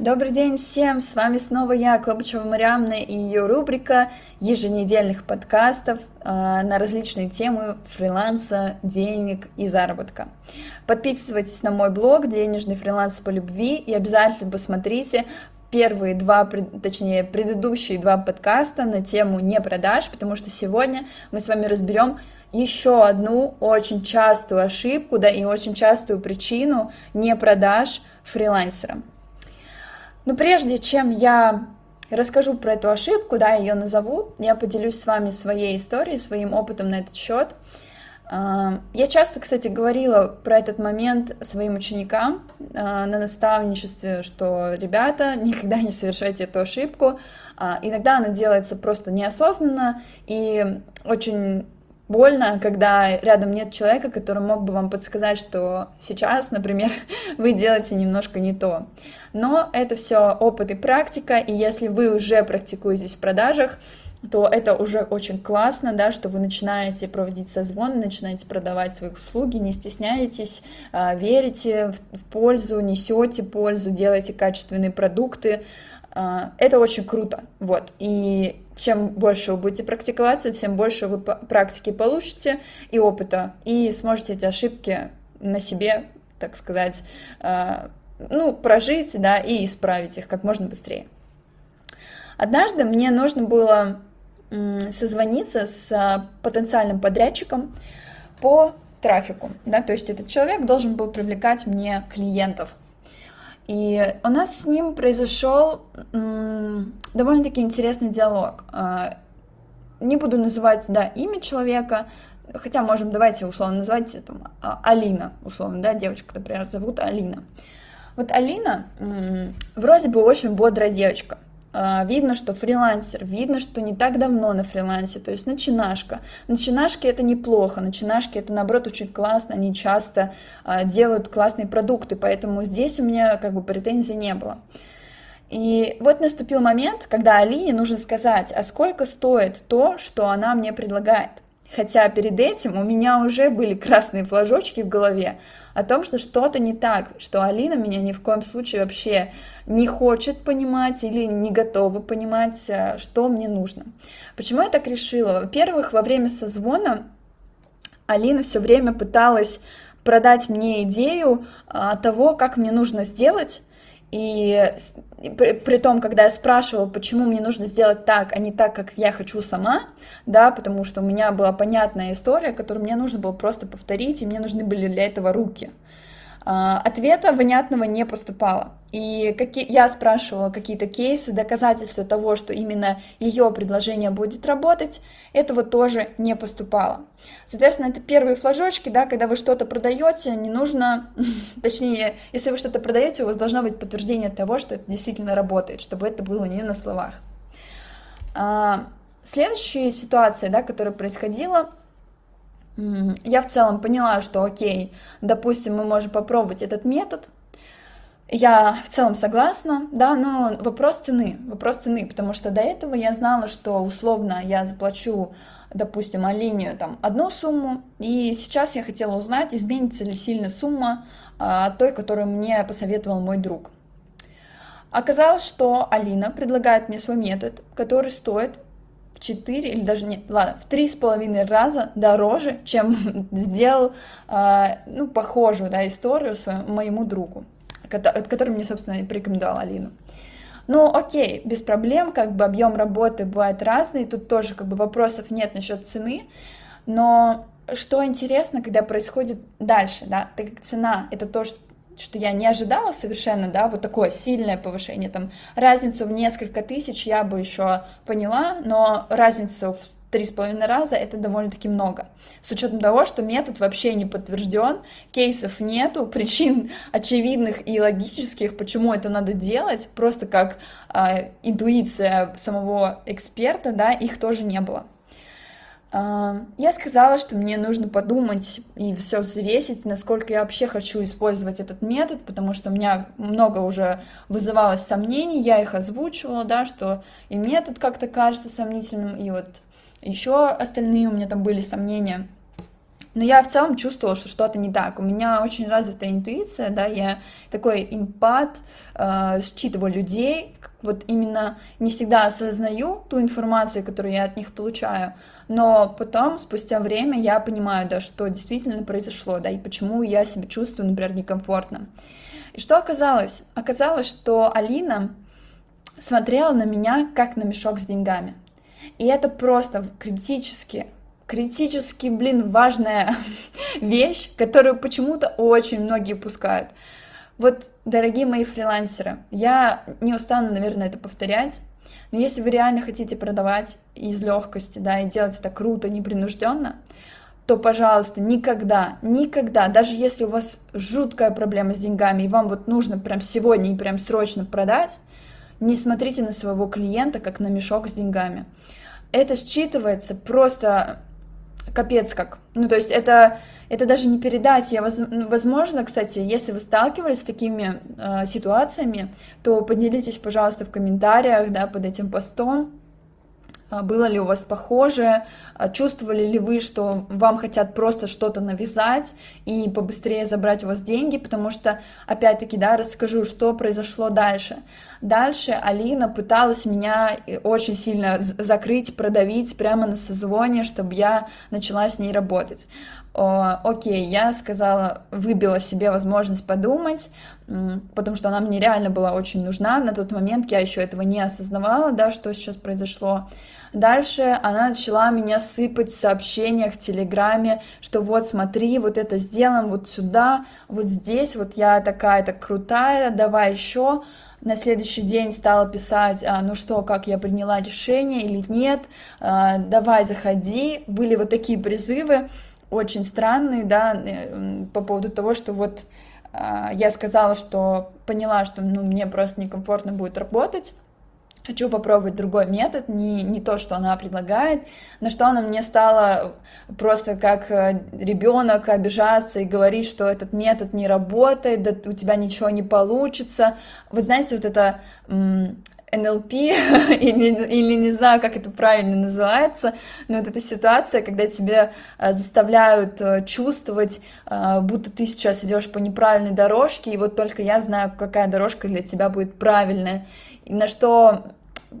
Добрый день всем! С вами снова я, Кобычева Мариамна и ее рубрика еженедельных подкастов э, на различные темы фриланса, денег и заработка. Подписывайтесь на мой блог «Денежный фриланс по любви» и обязательно посмотрите первые два, точнее, предыдущие два подкаста на тему не продаж, потому что сегодня мы с вами разберем еще одну очень частую ошибку, да, и очень частую причину не продаж фрилансерам. Но прежде чем я расскажу про эту ошибку, да, ее назову, я поделюсь с вами своей историей, своим опытом на этот счет. А, я часто, кстати, говорила про этот момент своим ученикам а, на наставничестве, что ребята, никогда не совершайте эту ошибку. А, иногда она делается просто неосознанно и очень больно, когда рядом нет человека, который мог бы вам подсказать, что сейчас, например, вы делаете немножко не то. Но это все опыт и практика, и если вы уже практикуетесь в продажах, то это уже очень классно, да, что вы начинаете проводить созвоны, начинаете продавать свои услуги, не стесняетесь, а, верите в пользу, несете пользу, делаете качественные продукты, это очень круто, вот, и чем больше вы будете практиковаться, тем больше вы практики получите и опыта, и сможете эти ошибки на себе, так сказать, а, ну, прожить, да, и исправить их как можно быстрее. Однажды мне нужно было созвониться с а, потенциальным подрядчиком по трафику, да, то есть этот человек должен был привлекать мне клиентов – и у нас с ним произошел довольно-таки интересный диалог. А, не буду называть, да, имя человека, хотя можем, давайте условно называть там, а, Алина, условно, да, девочка, например, зовут Алина. Вот Алина вроде бы очень бодрая девочка, видно, что фрилансер, видно, что не так давно на фрилансе, то есть начинашка. Начинашки это неплохо, начинашки это наоборот очень классно, они часто а, делают классные продукты, поэтому здесь у меня как бы претензий не было. И вот наступил момент, когда Алине нужно сказать, а сколько стоит то, что она мне предлагает. Хотя перед этим у меня уже были красные флажочки в голове о том, что что-то не так, что Алина меня ни в коем случае вообще не хочет понимать или не готова понимать, э, что мне нужно. Почему я так решила? Во-первых, во время созвона Алина все время пыталась продать мне идею а, того, как мне нужно сделать, и при, при том, когда я спрашивала, почему мне нужно сделать так, а не так, как я хочу сама, да, потому что у меня была понятная история, которую мне нужно было просто повторить, и мне нужны были для этого руки. А, ответа внятного не поступало. И я спрашивала какие-то кейсы, доказательства того, что именно ее предложение будет работать, этого тоже не поступало. Соответственно, это первые флажочки, да, когда вы что-то продаете, не нужно, точнее, если вы что-то продаете, у вас должно быть подтверждение того, что это действительно работает, чтобы это было не на словах. А, следующая ситуация, да, которая происходила, я в целом поняла, что окей, допустим, мы можем попробовать этот метод, я в целом согласна, да, но вопрос цены, вопрос цены, потому что до этого я знала, что условно я заплачу, допустим, Алине там одну сумму, и сейчас я хотела узнать, изменится ли сильно сумма а, той, которую мне посоветовал мой друг. Оказалось, что Алина предлагает мне свой метод, который стоит в 4 или даже нет, ладно, в три с половиной раза дороже, чем сделал, э, ну, похожую, да, историю своему, моему другу, который мне, собственно, порекомендовал Алину. Ну, окей, без проблем, как бы объем работы бывает разный, тут тоже как бы вопросов нет насчет цены, но что интересно, когда происходит дальше, да, так как цена — это то, что что я не ожидала совершенно, да, вот такое сильное повышение, там, разницу в несколько тысяч я бы еще поняла, но разницу в три с половиной раза это довольно-таки много. С учетом того, что метод вообще не подтвержден, кейсов нету, причин очевидных и логических, почему это надо делать, просто как э, интуиция самого эксперта, да, их тоже не было. Я сказала, что мне нужно подумать и все взвесить, насколько я вообще хочу использовать этот метод, потому что у меня много уже вызывалось сомнений, я их озвучивала, да, что и метод как-то кажется сомнительным, и вот еще остальные у меня там были сомнения. но я в целом чувствовала, что что-то не так. У меня очень развитая интуиция, да, я такой импат, э, считываю людей, вот именно не всегда осознаю ту информацию, которую я от них получаю, но потом, спустя время, я понимаю, да, что действительно произошло, да, и почему я себя чувствую, например, некомфортно. И что оказалось? Оказалось, что Алина смотрела на меня как на мешок с деньгами. И это просто критически критически, блин, важная вещь, которую почему-то очень многие упускают. Вот, дорогие мои фрилансеры, я не устану, наверное, это повторять, но если вы реально хотите продавать из легкости, да, и делать это круто, непринужденно, то, пожалуйста, никогда, никогда, даже если у вас жуткая проблема с деньгами, и вам вот нужно прям сегодня и прям срочно продать, не смотрите на своего клиента как на мешок с деньгами. Это считывается просто капец как. Ну, то есть это, это даже не передать. Я, ну, возможно, кстати, если вы сталкивались с такими э, ситуациями, то поделитесь, пожалуйста, в комментариях, да, под этим постом. А, было ли у вас похоже, а, чувствовали ли вы, что вам хотят просто что-то навязать и побыстрее забрать у вас деньги, потому что, опять-таки, да, расскажу, что произошло дальше. Дальше Алина пыталась меня э, очень сильно закрыть, продавить прямо на созвоне, чтобы я начала с ней работать. О, окей, я сказала, выбила себе возможность подумать, потому что она мне реально была очень нужна. На тот момент я еще этого не осознавала, да, что сейчас произошло. Дальше она начала меня сыпать в сообщениях в Телеграме, что вот смотри, вот это сделаем, вот сюда, вот здесь, вот я такая-то крутая, давай еще. На следующий день стала писать, а, ну что, как я приняла решение или нет, а, давай заходи. Были вот такие призывы, очень странные, да, э, по поводу того, что вот а, я сказала, что поняла, что ну, мне просто некомфортно будет работать, хочу попробовать другой метод, не, не то, что она предлагает, на что она мне стала просто как э, ребенок обижаться и говорить, что этот метод не работает, да у тебя ничего не получится. Вот знаете, вот это НЛП, или, или не знаю, как это правильно называется, но вот эта ситуация, когда тебя э, заставляют э, чувствовать, будто ты сейчас идешь по неправильной дорожке, и вот только я знаю, какая дорожка для тебя будет правильная и на что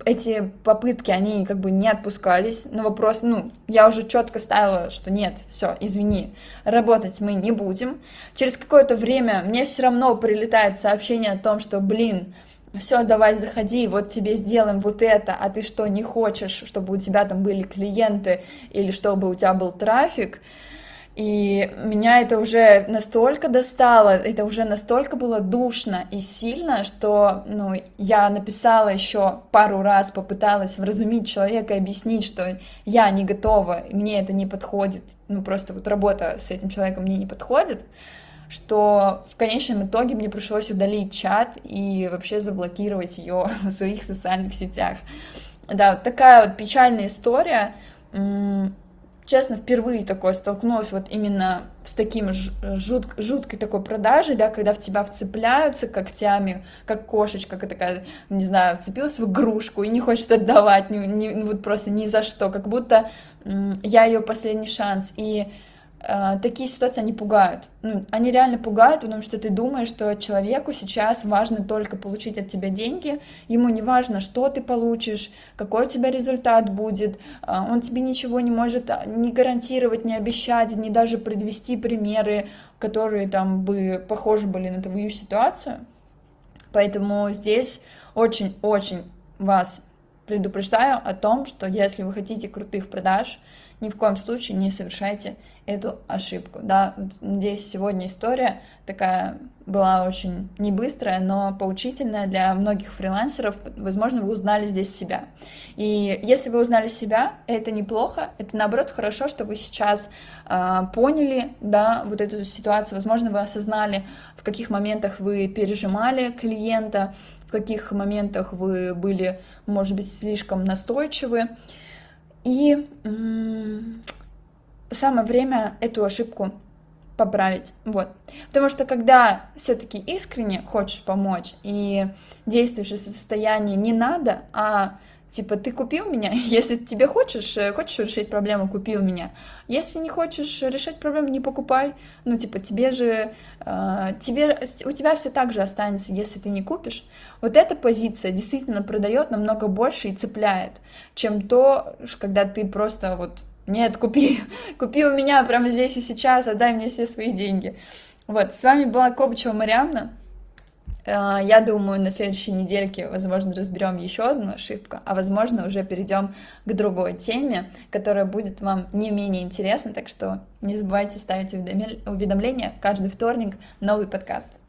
эти попытки, они как бы не отпускались, на вопрос, ну, я уже четко ставила, что нет, все, извини, работать мы не будем. Через какое-то время мне все равно прилетает сообщение о том, что, блин, все, давай заходи, вот тебе сделаем вот это, а ты что, не хочешь, чтобы у тебя там были клиенты или чтобы у тебя был трафик, и меня это уже настолько достало, это уже настолько было душно и сильно, что ну, я написала еще пару раз, попыталась вразумить человека, объяснить, что я не готова, мне это не подходит, ну просто вот работа с этим человеком мне не подходит, что в конечном итоге мне пришлось удалить чат и вообще заблокировать ее в своих социальных сетях. Да, вот такая вот печальная история честно, впервые такое столкнулась вот именно с таким жут, жуткой такой продажей, да, когда в тебя вцепляются когтями, как кошечка, как такая, не знаю, вцепилась в игрушку и не хочет отдавать, не, не, вот просто ни за что, как будто я ее последний шанс. И такие ситуации, они пугают. Ну, они реально пугают, потому что ты думаешь, что человеку сейчас важно только получить от тебя деньги, ему не важно, что ты получишь, какой у тебя результат будет, э, он тебе ничего не может а, не гарантировать, не обещать, не даже предвести примеры, которые там бы похожи были на твою ситуацию. Поэтому здесь очень-очень вас предупреждаю о том, что если вы хотите крутых продаж, ни в коем случае не совершайте эту ошибку. Да, надеюсь, сегодня история такая была очень не быстрая, но поучительная для многих фрилансеров. Возможно, вы узнали здесь себя. И если вы узнали себя, это неплохо, это наоборот хорошо, что вы сейчас э, поняли, да, вот эту ситуацию. Возможно, вы осознали, в каких моментах вы пережимали клиента, в каких моментах вы были, может быть, слишком настойчивы. И самое время эту ошибку поправить. Вот. Потому что когда все-таки искренне хочешь помочь и действуешь из состояния не надо, а Типа, ты купил меня, если тебе хочешь, э, хочешь решить проблему, купи у меня. Если не хочешь решать проблему, не покупай. Ну, типа, тебе же, э, тебе, у тебя все так же останется, если ты не купишь. Вот эта позиция действительно продает намного больше и цепляет, чем то, когда ты просто вот, нет, купи, купи у меня прямо здесь и сейчас, отдай мне все свои деньги. Вот, с вами была Копчева Мариамна. Э, я думаю, на следующей недельке, возможно, разберем еще одну ошибку, а возможно, уже перейдем к другой теме, которая будет вам не менее интересна. Так что не забывайте ставить уведомления. Каждый вторник новый подкаст.